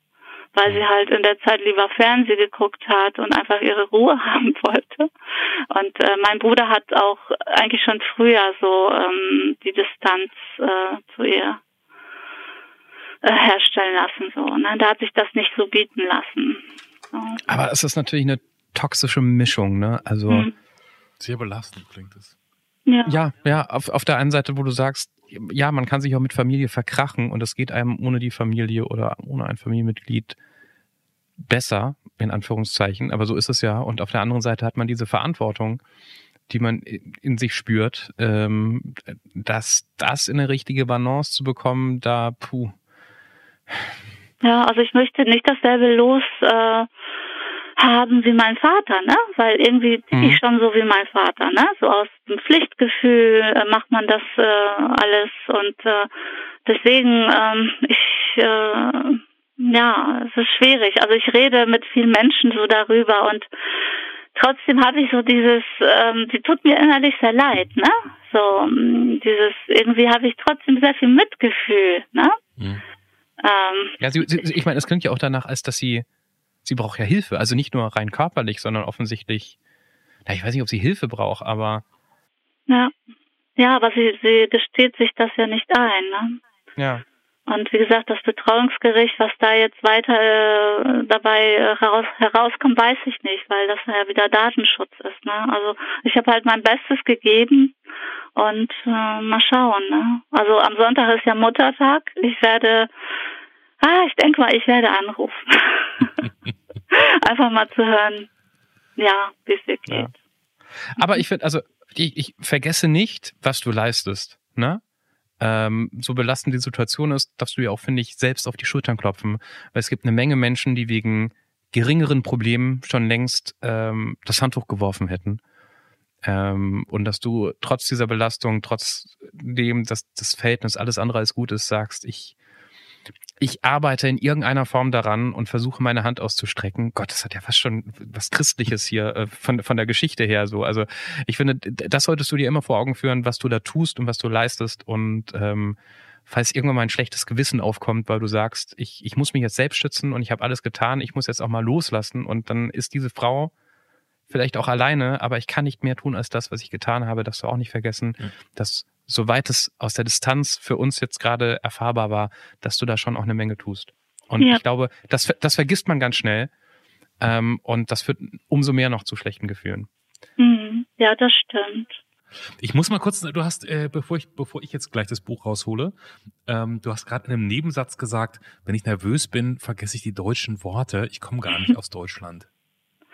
Weil sie halt in der Zeit lieber Fernsehen geguckt hat und einfach ihre Ruhe *laughs* haben wollte. Und äh, mein Bruder hat auch eigentlich schon früher so ähm, die Distanz äh, zu ihr äh, herstellen lassen. So, ne? Da hat sich das nicht so bieten lassen. So. Aber es ist natürlich eine toxische Mischung, ne? Also hm. sehr belastend klingt es. Ja, ja, ja auf, auf der einen Seite, wo du sagst, ja, man kann sich auch mit Familie verkrachen und es geht einem ohne die Familie oder ohne ein Familienmitglied besser, in Anführungszeichen, aber so ist es ja. Und auf der anderen Seite hat man diese Verantwortung, die man in sich spürt, ähm, dass das in eine richtige Balance zu bekommen, da, puh, ja, also ich möchte nicht dasselbe Los äh, haben wie mein Vater, ne? Weil irgendwie mhm. ich schon so wie mein Vater, ne? So aus dem Pflichtgefühl äh, macht man das äh, alles und äh, deswegen ähm, ich äh, ja, es ist schwierig. Also ich rede mit vielen Menschen so darüber und trotzdem habe ich so dieses, ähm, die tut mir innerlich sehr leid, ne? So dieses irgendwie habe ich trotzdem sehr viel Mitgefühl, ne? Mhm. Ähm, ja, sie, sie, ich meine, es klingt ja auch danach, als dass sie, sie braucht ja Hilfe. Also nicht nur rein körperlich, sondern offensichtlich, na, ich weiß nicht, ob sie Hilfe braucht, aber. Ja. Ja, aber sie, sie gesteht sich das ja nicht ein, ne? Ja. Und wie gesagt, das Betreuungsgericht, was da jetzt weiter äh, dabei äh, heraus, herauskommt, weiß ich nicht, weil das ja wieder Datenschutz ist. Ne? Also ich habe halt mein Bestes gegeben und äh, mal schauen. Ne? Also am Sonntag ist ja Muttertag. Ich werde, ah, ich denke mal, ich werde anrufen. *laughs* *laughs* Einfach mal zu hören, ja, wie es dir geht. Ja. Aber ich finde, also ich, ich vergesse nicht, was du leistest. Ne? ähm, so belastend die Situation ist, darfst du ja auch, finde ich, selbst auf die Schultern klopfen. Weil es gibt eine Menge Menschen, die wegen geringeren Problemen schon längst ähm, das Handtuch geworfen hätten. Ähm, und dass du trotz dieser Belastung, trotz dem, dass das Verhältnis alles andere als gut ist, sagst, ich ich arbeite in irgendeiner Form daran und versuche meine Hand auszustrecken. Gott, das hat ja fast schon was Christliches hier äh, von, von der Geschichte her so. Also ich finde, das solltest du dir immer vor Augen führen, was du da tust und was du leistest und ähm, falls irgendwann mal ein schlechtes Gewissen aufkommt, weil du sagst, ich, ich muss mich jetzt selbst schützen und ich habe alles getan, ich muss jetzt auch mal loslassen und dann ist diese Frau vielleicht auch alleine, aber ich kann nicht mehr tun als das, was ich getan habe, darfst du auch nicht vergessen, mhm. dass soweit es aus der Distanz für uns jetzt gerade erfahrbar war, dass du da schon auch eine Menge tust. Und ja. ich glaube, das, das vergisst man ganz schnell. Ähm, und das führt umso mehr noch zu schlechten Gefühlen. Mhm. Ja, das stimmt. Ich muss mal kurz, du hast, äh, bevor ich, bevor ich jetzt gleich das Buch raushole, ähm, du hast gerade in einem Nebensatz gesagt, wenn ich nervös bin, vergesse ich die deutschen Worte. Ich komme gar nicht *laughs* aus Deutschland.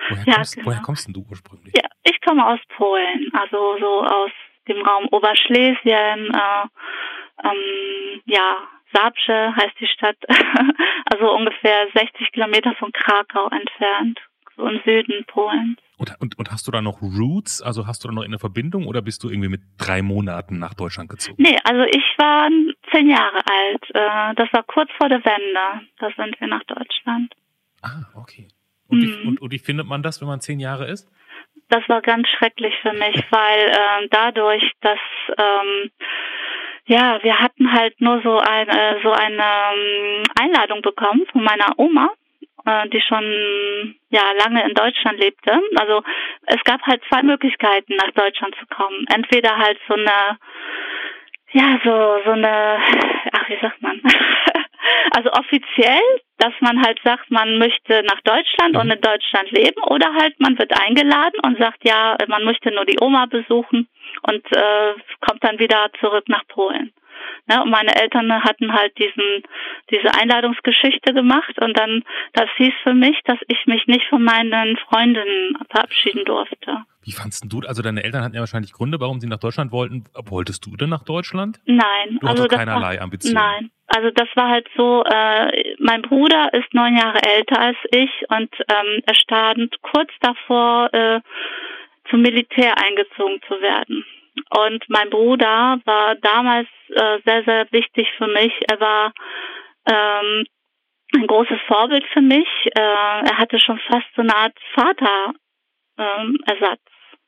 Woher, ja, kommst, genau. woher kommst denn du ursprünglich? Ja, ich komme aus Polen, also so aus dem Raum Oberschlesien, äh, ähm, ja, Sabce heißt die Stadt, *laughs* also ungefähr 60 Kilometer von Krakau entfernt, so im Süden Polens. Und, und, und hast du da noch Roots? Also hast du da noch eine Verbindung oder bist du irgendwie mit drei Monaten nach Deutschland gezogen? Nee, also ich war zehn Jahre alt. Äh, das war kurz vor der Wende. Da sind wir nach Deutschland. Ah, okay. Und, mhm. wie, und, und wie findet man das, wenn man zehn Jahre ist? Das war ganz schrecklich für mich, weil äh, dadurch, dass ähm, ja, wir hatten halt nur so eine so eine ähm, Einladung bekommen von meiner Oma äh, die schon ja lange in Deutschland lebte. Also es gab halt zwei Möglichkeiten, nach Deutschland zu kommen. Entweder halt so eine ja, so, so eine, ach, wie sagt man? *laughs* also offiziell, dass man halt sagt, man möchte nach Deutschland und in Deutschland leben oder halt man wird eingeladen und sagt, ja, man möchte nur die Oma besuchen und äh, kommt dann wieder zurück nach Polen. Ne? Und meine Eltern hatten halt diesen, diese Einladungsgeschichte gemacht und dann, das hieß für mich, dass ich mich nicht von meinen Freundinnen verabschieden durfte. Wie fandst du, also deine Eltern hatten ja wahrscheinlich Gründe, warum sie nach Deutschland wollten. Wolltest du denn nach Deutschland? Nein. Du also keinerlei war, Ambitionen? Nein. Also das war halt so, äh, mein Bruder ist neun Jahre älter als ich und ähm, er stand kurz davor, äh, zum Militär eingezogen zu werden. Und mein Bruder war damals äh, sehr, sehr wichtig für mich. Er war ähm, ein großes Vorbild für mich. Äh, er hatte schon fast so eine Art Vaterersatz ähm,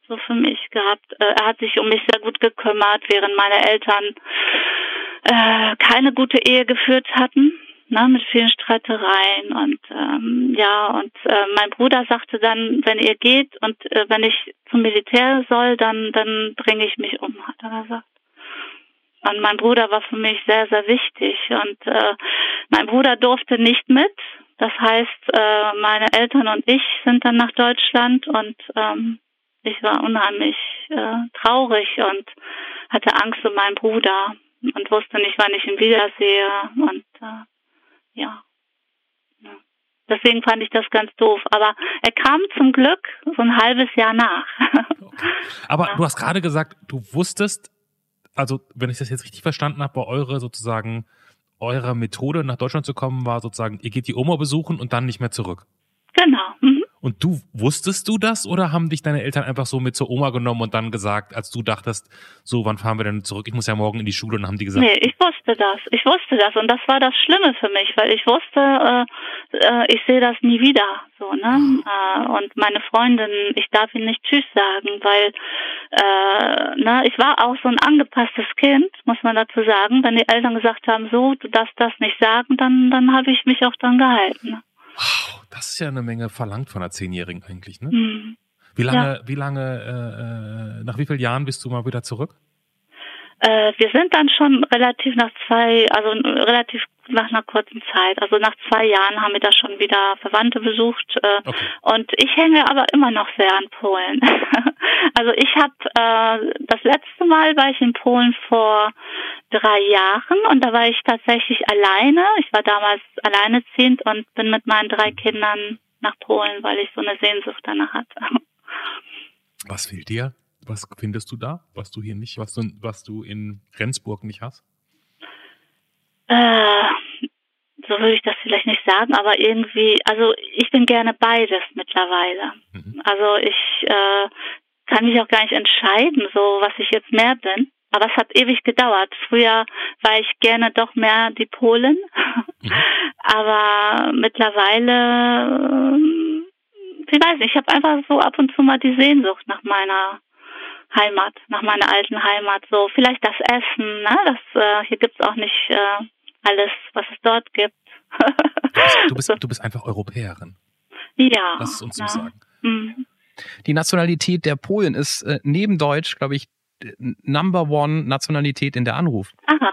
so für mich gehabt. Äh, er hat sich um mich sehr gut gekümmert, während meine Eltern äh, keine gute Ehe geführt hatten ne, mit vielen Streitereien und ähm, ja und äh, mein Bruder sagte dann, wenn ihr geht und äh, wenn ich zum Militär soll, dann dann bringe ich mich um, hat er gesagt. Und mein Bruder war für mich sehr sehr wichtig und äh, mein Bruder durfte nicht mit. Das heißt, äh, meine Eltern und ich sind dann nach Deutschland und ähm, ich war unheimlich äh, traurig und hatte Angst um meinen Bruder und wusste nicht, wann ich ihn wiedersehe und äh, ja. ja. Deswegen fand ich das ganz doof. Aber er kam zum Glück so ein halbes Jahr nach. Okay. *laughs* Aber ja. du hast gerade gesagt, du wusstest, also wenn ich das jetzt richtig verstanden habe, bei eure sozusagen, eure Methode nach Deutschland zu kommen, war sozusagen, ihr geht die Oma besuchen und dann nicht mehr zurück. Genau. Mhm. Und du, wusstest du das oder haben dich deine Eltern einfach so mit zur Oma genommen und dann gesagt, als du dachtest, so, wann fahren wir denn zurück? Ich muss ja morgen in die Schule und haben die gesagt. Nee, ich wusste das. Ich wusste das und das war das Schlimme für mich, weil ich wusste, äh, äh, ich sehe das nie wieder, so, ne? Äh, und meine Freundin, ich darf ihnen nicht Tschüss sagen, weil, äh, ne, ich war auch so ein angepasstes Kind, muss man dazu sagen. Wenn die Eltern gesagt haben, so, du darfst das nicht sagen, dann, dann habe ich mich auch dran gehalten. Das ist ja eine Menge verlangt von einer Zehnjährigen eigentlich, ne? Mhm. Wie lange, ja. wie lange, äh, äh, nach wie vielen Jahren bist du mal wieder zurück? Äh, wir sind dann schon relativ nach zwei, also relativ nach einer kurzen Zeit. Also nach zwei Jahren haben wir da schon wieder Verwandte besucht. Äh, okay. Und ich hänge aber immer noch sehr an Polen. *laughs* also ich habe äh, das letzte Mal war ich in Polen vor drei Jahren und da war ich tatsächlich alleine. Ich war damals alleineziehend und bin mit meinen drei Kindern nach Polen, weil ich so eine Sehnsucht danach hatte. *laughs* Was fehlt dir? Was findest du da, was du hier nicht, was du, was du in Rendsburg nicht hast? Äh, so würde ich das vielleicht nicht sagen, aber irgendwie, also ich bin gerne beides mittlerweile. Mhm. Also ich äh, kann mich auch gar nicht entscheiden, so was ich jetzt mehr bin. Aber es hat ewig gedauert. Früher war ich gerne doch mehr die Polen. Mhm. *laughs* Aber mittlerweile, äh, ich weiß nicht, ich habe einfach so ab und zu mal die Sehnsucht nach meiner Heimat, nach meiner alten Heimat. So vielleicht das Essen, ne? Das äh, hier gibt's auch nicht äh, alles, was es dort gibt. du, bist, *laughs* du bist einfach Europäerin. Ja. Lass es uns ja. so sagen. Mhm. Die Nationalität der Polen ist äh, neben Deutsch, glaube ich, Number One Nationalität in der Anruf. Aha.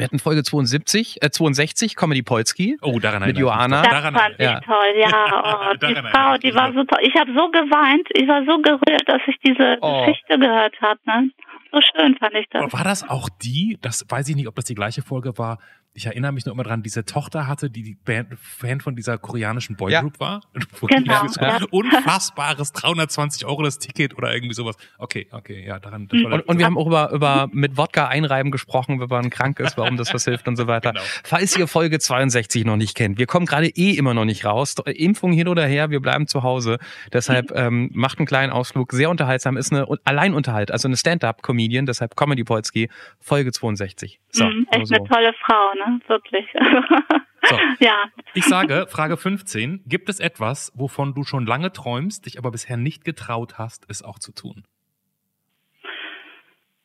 Wir hatten Folge 72, äh, 62, Comedy Polski. Oh, daran Mit doch. Das Daran fand ich ja. toll, ja. *laughs* Oh, die Frau, die war noch. super. Ich habe so geweint, ich war so gerührt, dass ich diese Oh. Geschichte gehört habe. Ne? So schön fand ich das. War das auch die, das weiß ich nicht, ob das die gleiche Folge war, ich erinnere mich noch immer dran, diese Tochter hatte, die, die Band, Fan von dieser koreanischen Boygroup war. *laughs* Genau, so ja. Unfassbares 320 Euro das Ticket oder irgendwie sowas. Okay, okay, ja, daran. Das war Und, und wir haben auch über, über mit Wodka einreiben gesprochen, wenn man krank ist, warum das was hilft und so weiter. Genau. Falls ihr Folge 62 noch nicht kennt, wir kommen gerade eh immer noch nicht raus. Impfung hin oder her, wir bleiben zu Hause. Deshalb *laughs* ähm, macht einen kleinen Ausflug. Sehr unterhaltsam, ist eine Alleinunterhalt, also eine Stand-up-Comedian, deshalb Comedy Polski, Folge 62. So, Mhm, nur echt so. eine tolle Frau, ne? Wirklich. *laughs* So. Ja. Ich sage, Frage 15, gibt es etwas, wovon du schon lange träumst, dich aber bisher nicht getraut hast, es auch zu tun?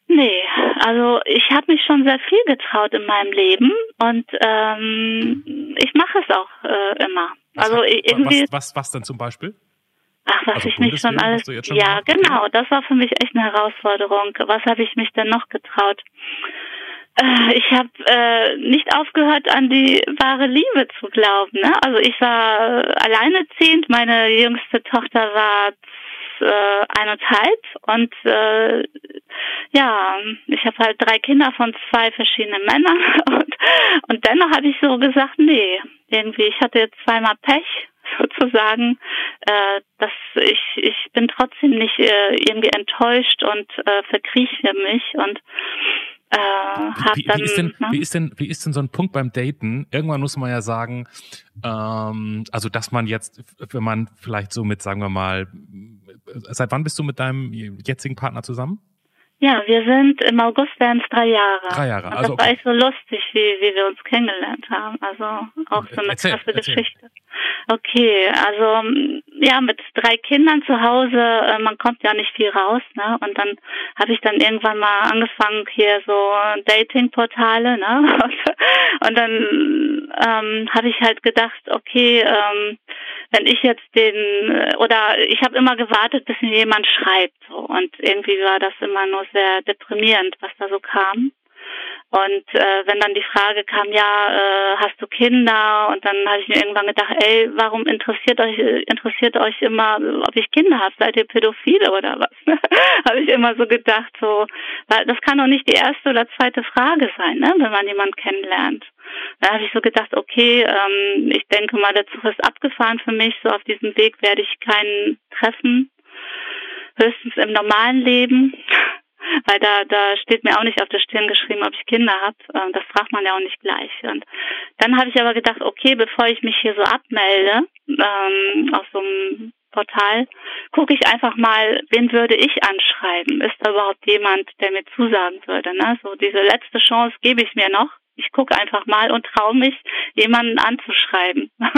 Nee, also ich habe mich schon sehr viel getraut in meinem Leben und ähm, ich mache es auch äh, immer. Was Also hat- irgendwie, Was, was, was denn zum Beispiel? ach, was also ich nicht schon alles. schon Ja, gemacht? genau, das war für mich echt eine Herausforderung. Was habe ich mich denn noch getraut? Äh, Ich habe äh, nicht aufgehört, an die wahre Liebe zu glauben. Ne? Also ich war äh, alleinerziehend, meine jüngste Tochter war äh, eineinhalb und äh, ja, ich habe halt drei Kinder von zwei verschiedenen Männern *laughs* und, und dennoch habe ich so gesagt, nee, irgendwie, ich hatte jetzt zweimal Pech *laughs* sozusagen, äh, dass ich ich bin trotzdem nicht äh, irgendwie enttäuscht und äh, verkrieche mich und äh, Wie, dann wie, ist denn, ne? wie, ist denn, wie ist denn so ein Punkt beim Daten? Irgendwann muss man ja sagen, ähm, also dass man jetzt, wenn man vielleicht so mit, sagen wir mal, seit wann bist du mit deinem jetzigen Partner zusammen? Ja, wir sind im August werden es drei Jahre. Drei Jahre, Und also das war okay. echt so lustig, wie, wie wir uns kennengelernt haben. Also auch so eine Erzähl, krasse erzähl. Geschichte. Okay, also ja, mit drei Kindern zu Hause, äh, man kommt ja nicht viel raus, ne? Und dann habe ich dann irgendwann mal angefangen hier so Dating-Portale, ne? Und, *laughs* und dann ähm, habe ich halt gedacht, okay, ähm, wenn ich jetzt den äh, oder ich habe immer gewartet, bis mir jemand schreibt so und irgendwie war das immer nur sehr deprimierend, was da so kam. Und äh, wenn dann die Frage kam, ja, äh, hast du Kinder? Und dann habe ich mir irgendwann gedacht, ey, warum interessiert euch interessiert euch immer, ob ich Kinder habe? Seid ihr Pädophile oder was? *laughs* habe ich immer so gedacht, so, weil das kann doch nicht die erste oder zweite Frage sein, ne, wenn man jemanden kennenlernt. Da habe ich so gedacht, okay, ähm, ich denke mal, der Zug ist abgefahren für mich. So auf diesem Weg werde ich keinen treffen. Höchstens im normalen Leben. Weil da, da steht mir auch nicht auf der Stirn geschrieben, ob ich Kinder habe. Ähm, das fragt man ja auch nicht gleich. Und dann habe ich aber gedacht, okay, bevor ich mich hier so abmelde, ähm, auf so einem Portal, gucke ich einfach mal, wen würde ich anschreiben? Ist da überhaupt jemand, der mir zusagen würde? Ne? So diese letzte Chance gebe ich mir noch. Ich gucke einfach mal und traue mich, jemanden anzuschreiben. *laughs*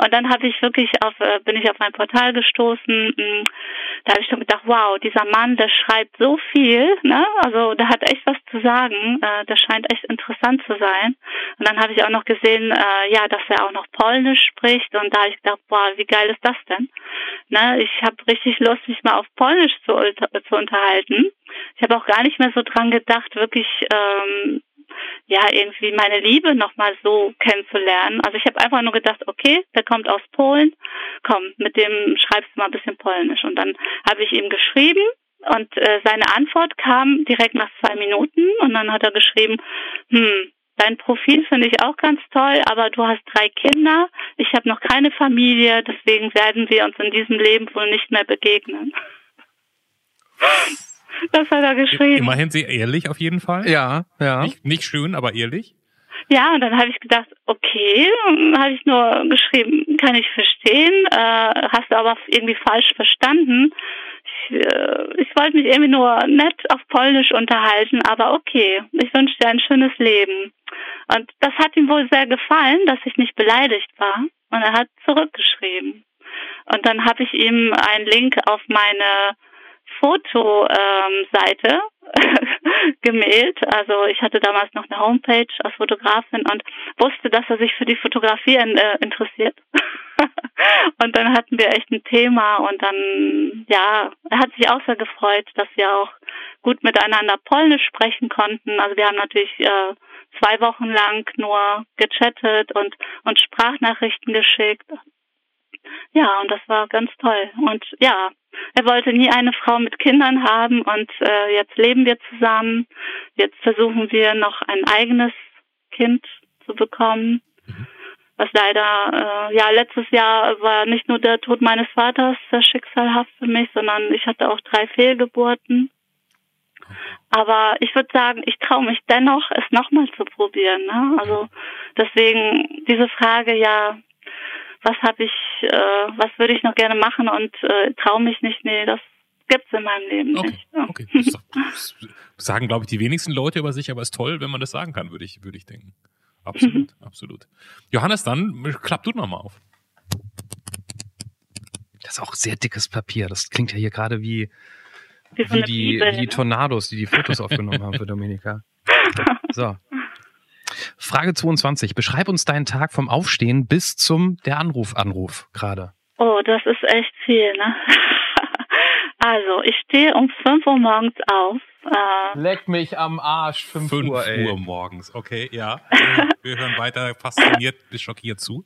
Und dann habe ich wirklich auf, äh, bin ich auf ein Portal gestoßen. mh, Da habe ich schon gedacht, wow, dieser Mann, der schreibt so viel, ne? Also der hat echt was zu sagen. Äh, der scheint echt interessant zu sein. Und dann habe ich auch noch gesehen, äh, ja, dass er auch noch Polnisch spricht. Und da habe ich gedacht, boah, wie geil ist das denn? Ne? Ich habe richtig Lust, mich mal auf Polnisch zu, zu unterhalten. Ich habe auch gar nicht mehr so dran gedacht, wirklich ähm, ja, irgendwie meine Liebe nochmal so kennenzulernen. Also ich habe einfach nur gedacht, okay, der kommt aus Polen, komm, mit dem schreibst du mal ein bisschen Polnisch. Und dann habe ich ihm geschrieben und äh, seine Antwort kam direkt nach zwei Minuten und dann hat er geschrieben, hm, dein Profil finde ich auch ganz toll, aber du hast drei Kinder, ich habe noch keine Familie, deswegen werden wir uns in diesem Leben wohl nicht mehr begegnen. *laughs* Das hat er geschrieben. Immerhin sehr ehrlich auf jeden Fall. Ja, ja. Nicht, nicht schön, aber ehrlich. Ja, und dann habe ich gedacht, okay, habe ich nur geschrieben, kann ich verstehen, äh, hast du aber irgendwie falsch verstanden. Ich, äh, ich wollte mich irgendwie nur nett auf Polnisch unterhalten, aber okay, ich wünsche dir ein schönes Leben. Und das hat ihm wohl sehr gefallen, dass ich nicht beleidigt war. Und er hat zurückgeschrieben. Und dann habe ich ihm einen Link auf meine Fotoseite *laughs* gemailt. Also ich hatte damals noch eine Homepage als Fotografin und wusste, dass er sich für die Fotografie äh, interessiert. *laughs* und dann hatten wir echt ein Thema und dann, ja, er hat sich auch sehr gefreut, dass wir auch gut miteinander Polnisch sprechen konnten. Also wir haben natürlich äh, zwei Wochen lang nur gechattet und, und Sprachnachrichten geschickt. Ja, und das war ganz toll. Und ja, er wollte nie eine Frau mit Kindern haben und äh, jetzt leben wir zusammen. Jetzt versuchen wir noch ein eigenes Kind zu bekommen. Mhm. Was leider, äh, ja, letztes Jahr war nicht nur der Tod meines Vaters sehr schicksalhaft für mich, sondern ich hatte auch drei Fehlgeburten. Aber ich würde sagen, ich traue mich dennoch, es nochmal zu probieren. Ne? Also deswegen diese Frage, ja, was habe ich, äh, was würde ich noch gerne machen und äh, traue mich nicht, nee, das gibt's in meinem Leben okay. nicht. Ja. Okay. Das sagen, glaube ich, die wenigsten Leute über sich, aber es ist toll, wenn man das sagen kann, würde ich, würde ich denken. Absolut, absolut. Johannes, dann klapp du nochmal auf. Das ist auch sehr dickes Papier. Das klingt ja hier gerade wie, Wie, wie, die, wie die Tornados, die die Fotos aufgenommen haben für *laughs* Dominika. So. Frage 22. Beschreib uns deinen Tag vom Aufstehen bis zum der Anruf Anruf gerade. Oh, das ist echt viel, ne? *laughs* Also, ich stehe um 5 Uhr morgens auf. Äh, Leck mich am Arsch, 5, 5 Uhr. Uhr morgens, okay, ja. Wir, wir hören weiter fasziniert bis schockiert zu.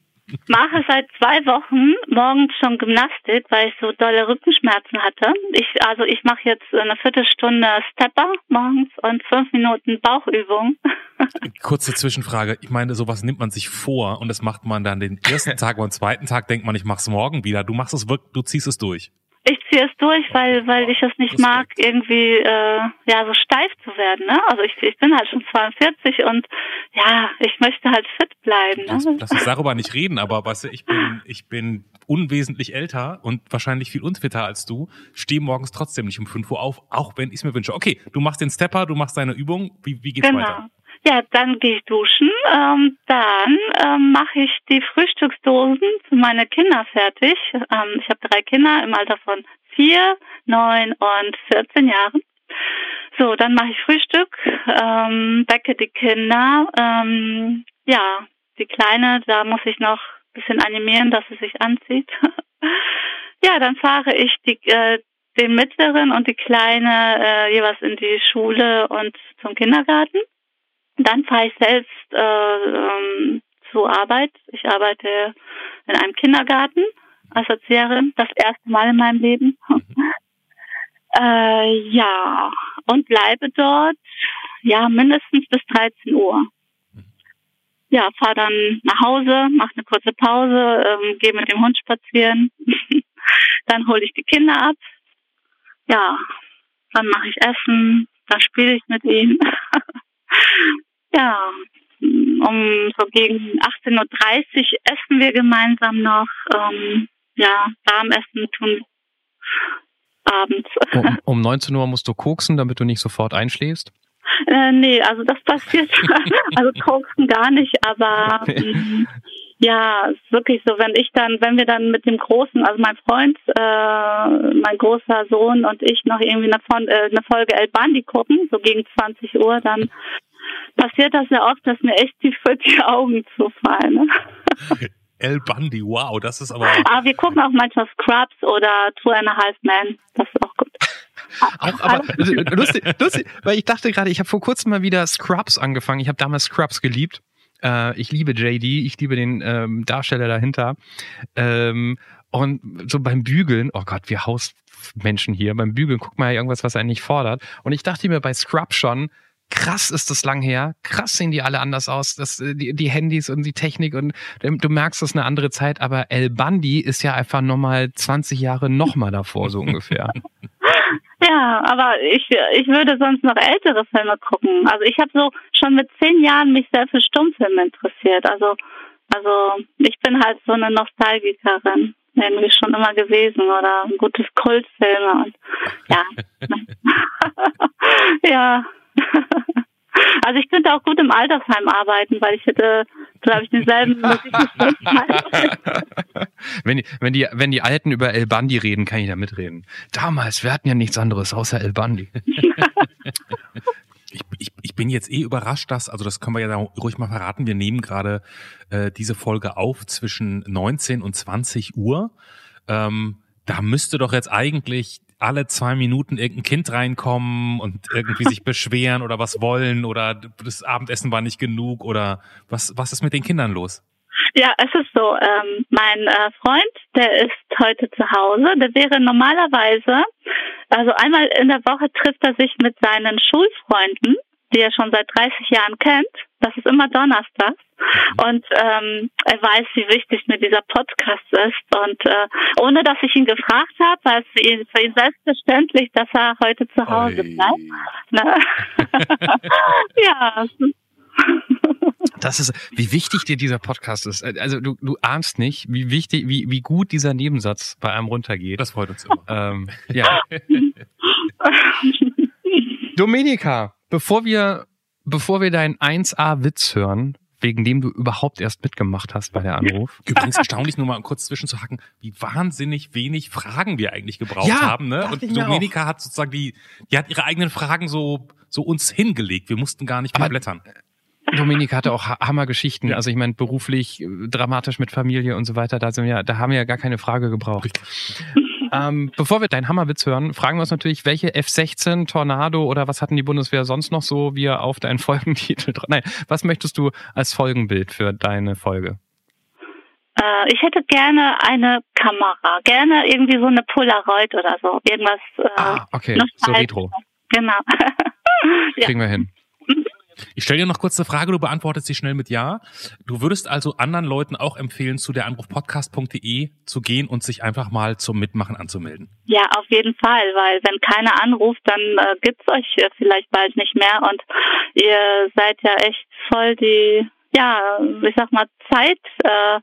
Mache seit zwei Wochen morgens schon Gymnastik, weil ich so dolle Rückenschmerzen hatte. Ich, also ich mache jetzt eine Viertelstunde Stepper morgens und fünf Minuten Bauchübung. *laughs* Kurze Zwischenfrage. Ich meine, sowas nimmt man sich vor und das macht man dann den ersten *laughs* Tag und am zweiten Tag denkt man, ich mach's morgen wieder. Du machst es wirklich, du ziehst es durch. Ich ziehe es durch, weil weil ich es nicht mag, irgendwie äh, ja so steif zu werden. Ne? Also ich, ich bin halt schon 42 und ja, ich möchte halt fit bleiben. Lass, Ne? lass uns darüber nicht reden, aber weißt du, ich bin, ich bin unwesentlich älter und wahrscheinlich viel unfitter als du, stehe morgens trotzdem nicht um 5 Uhr auf, auch wenn ich es mir wünsche. Okay, du machst den Stepper, du machst deine Übung, wie, wie geht's Genau. weiter? Ja, dann gehe ich duschen. Ähm, dann ähm, mache ich die Frühstücksdosen für meine Kinder fertig. Ähm, ich habe drei Kinder im Alter von vier, neun und 14 Jahren. So, dann mache ich Frühstück, ähm, wecke die Kinder. Ähm, ja, die Kleine, da muss ich noch ein bisschen animieren, dass sie sich anzieht. *laughs* ja, dann fahre ich die, äh, den mittleren und die kleine äh, jeweils in die Schule und zum Kindergarten. Dann fahre ich selbst äh, ähm, zur Arbeit. Ich arbeite in einem Kindergarten als Erzieherin, das erste Mal in meinem Leben. *laughs* äh, ja, und bleibe dort, ja, mindestens bis 13 Uhr. Ja, fahre dann nach Hause, mache eine kurze Pause, ähm, gehe mit dem Hund spazieren. *laughs* dann hole ich die Kinder ab. Ja, dann mache ich Essen, dann spiele ich mit ihnen. *laughs* ja, um so gegen 18.30 Uhr essen wir gemeinsam noch. Ähm, ja, Warmessen tun wir abends. Um, *laughs* um 19 Uhr musst du koksen, damit du nicht sofort einschläfst. Äh, nee, also das passiert, *laughs* *laughs* also koksen gar nicht, aber ähm, ja, es ist wirklich so, wenn ich dann, wenn wir dann mit dem Großen, also mein Freund, äh, mein großer Sohn und ich noch irgendwie eine, äh, eine Folge El Bandi gucken, so gegen 20 Uhr, dann passiert das sehr oft, dass mir echt die, die Augen zufallen. Ne? *laughs* El Bundy, wow, das ist aber. Aber wir gucken auch manchmal Scrubs oder Two and a Half Men, das ist auch gut. Auch, aber lustig, lustig, weil ich dachte gerade, ich habe vor kurzem mal wieder Scrubs angefangen. Ich habe damals Scrubs geliebt. Äh, ich liebe JD, ich liebe den ähm, Darsteller dahinter. Ähm, und so beim Bügeln, oh Gott, wir Hausmenschen hier, beim Bügeln guckt man ja irgendwas, was einen nicht fordert. Und ich dachte mir bei Scrub schon, krass ist das lang her, krass sehen die alle anders aus, das, äh, die, die Handys und die Technik und ähm, du merkst, das ist eine andere Zeit, aber El Bandi ist ja einfach nochmal 20 Jahre nochmal davor, so ungefähr. *laughs* Ja, aber ich, ich würde sonst noch ältere Filme gucken. Also ich habe so schon mit zehn Jahren mich sehr für Stummfilme interessiert. Also, also ich bin halt so eine Nostalgikerin irgendwie schon immer gewesen oder ein gutes Kultfilme und ja. *laughs* *laughs* ja. *laughs* Also ich könnte auch gut im Altersheim arbeiten, weil ich hätte, glaube ich, denselben *laughs* Wenn die, wenn die, wenn die Alten über El Bandi reden, kann ich da mitreden. Damals, wir hatten ja nichts anderes außer El Bandi. Ich, ich, ich bin jetzt eh überrascht, dass, also das können wir ja da ruhig mal verraten, wir nehmen gerade äh, diese Folge auf zwischen 19 und 20 Uhr. Ähm, da müsste doch jetzt eigentlich alle zwei Minuten irgendein Kind reinkommen und irgendwie sich *laughs* beschweren oder was wollen oder das Abendessen war nicht genug oder was, was ist mit den Kindern los? Ja, es ist so, ähm, mein äh, Freund, der ist heute zu Hause. Der wäre normalerweise, also einmal in der Woche trifft er sich mit seinen Schulfreunden, die er schon seit 30 Jahren kennt. Das ist immer Donnerstag. Und ähm, er weiß, wie wichtig mir dieser Podcast ist. Und äh, ohne dass ich ihn gefragt habe, war es für ihn, für ihn selbstverständlich, dass er heute zu Hause Oi. bleibt. Ne? *laughs* ja, Das ist, wie wichtig dir dieser Podcast ist. Also du, du ahnst nicht, wie wichtig, wie, wie gut dieser Nebensatz bei einem runtergeht. Das freut uns immer. Ähm, ja. *laughs* Dominika, bevor wir, bevor wir deinen 1A-Witz hören, wegen dem du überhaupt erst mitgemacht hast bei der Anruf. *laughs* Übrigens erstaunlich, nur mal kurz zwischenzuhacken, wie wahnsinnig wenig Fragen wir eigentlich gebraucht Ja, haben. Ne? Und Dominika hat sozusagen die, die hat ihre eigenen Fragen so, so uns hingelegt. Wir mussten gar nicht mehr Aber- blättern. Dominik hatte auch Ha- Hammergeschichten. Ja. Also ich meine, beruflich, äh, dramatisch mit Familie und so weiter, da sind wir, da haben wir ja gar keine Frage gebraucht. Ähm, bevor wir deinen Hammerwitz hören, fragen wir uns natürlich, welche F-16, Tornado oder was hatten die Bundeswehr sonst noch so, wir auf deinen *laughs* Folgentitel drauf. Nein, was möchtest du als Folgenbild für deine Folge? Äh, ich hätte gerne eine Kamera, gerne irgendwie so eine Polaroid oder so, irgendwas. Äh, Ah, okay, so retro. Genau. *laughs* Ja. Kriegen wir hin. Ich stelle dir noch kurz eine Frage, du beantwortest sie schnell mit Ja. Du würdest also anderen Leuten auch empfehlen, zu der Anrufpodcast.de zu gehen und sich einfach mal zum Mitmachen anzumelden. Ja, auf jeden Fall, weil wenn keiner anruft, dann äh, gibt's euch äh, vielleicht bald nicht mehr und ihr seid ja echt voll die, ja, ich sag mal, Zeitvertreib.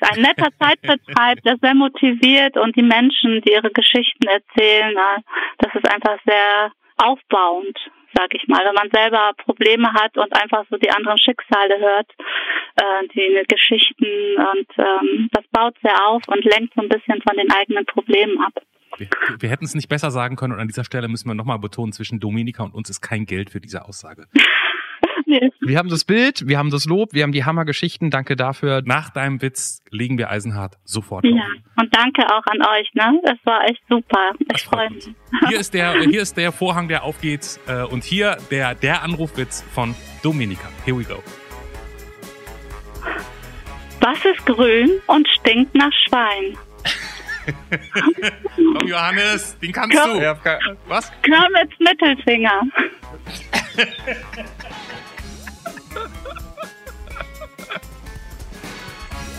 Äh. Ein netter *laughs* Zeitvertreib, der sehr motiviert und die Menschen, die ihre Geschichten erzählen, äh, das ist einfach sehr aufbauend, sag ich mal. Wenn man selber Probleme hat und einfach so die anderen Schicksale hört, äh, die Geschichten und ähm, das baut sehr auf und lenkt so ein bisschen von den eigenen Problemen ab. Wir, wir hätten es nicht besser sagen können und an dieser Stelle müssen wir nochmal betonen, zwischen Dominika und uns ist kein Geld für diese Aussage. *laughs* Nee, Wir haben das Bild, wir haben das Lob, wir haben die Hammergeschichten. Danke dafür. Nach deinem Witz legen wir Eisenhart sofort Ja, auf. und danke auch an euch, ne? Es war echt super. Das Ich freue mich. Hier ist der, hier ist der Vorhang, der aufgeht äh, und hier der, der Anrufwitz von Dominika. Here we go. Was ist grün und stinkt nach Schwein? *laughs* Komm, Johannes, den kannst Komm. du. Was? Kermits Mittelfinger. *laughs*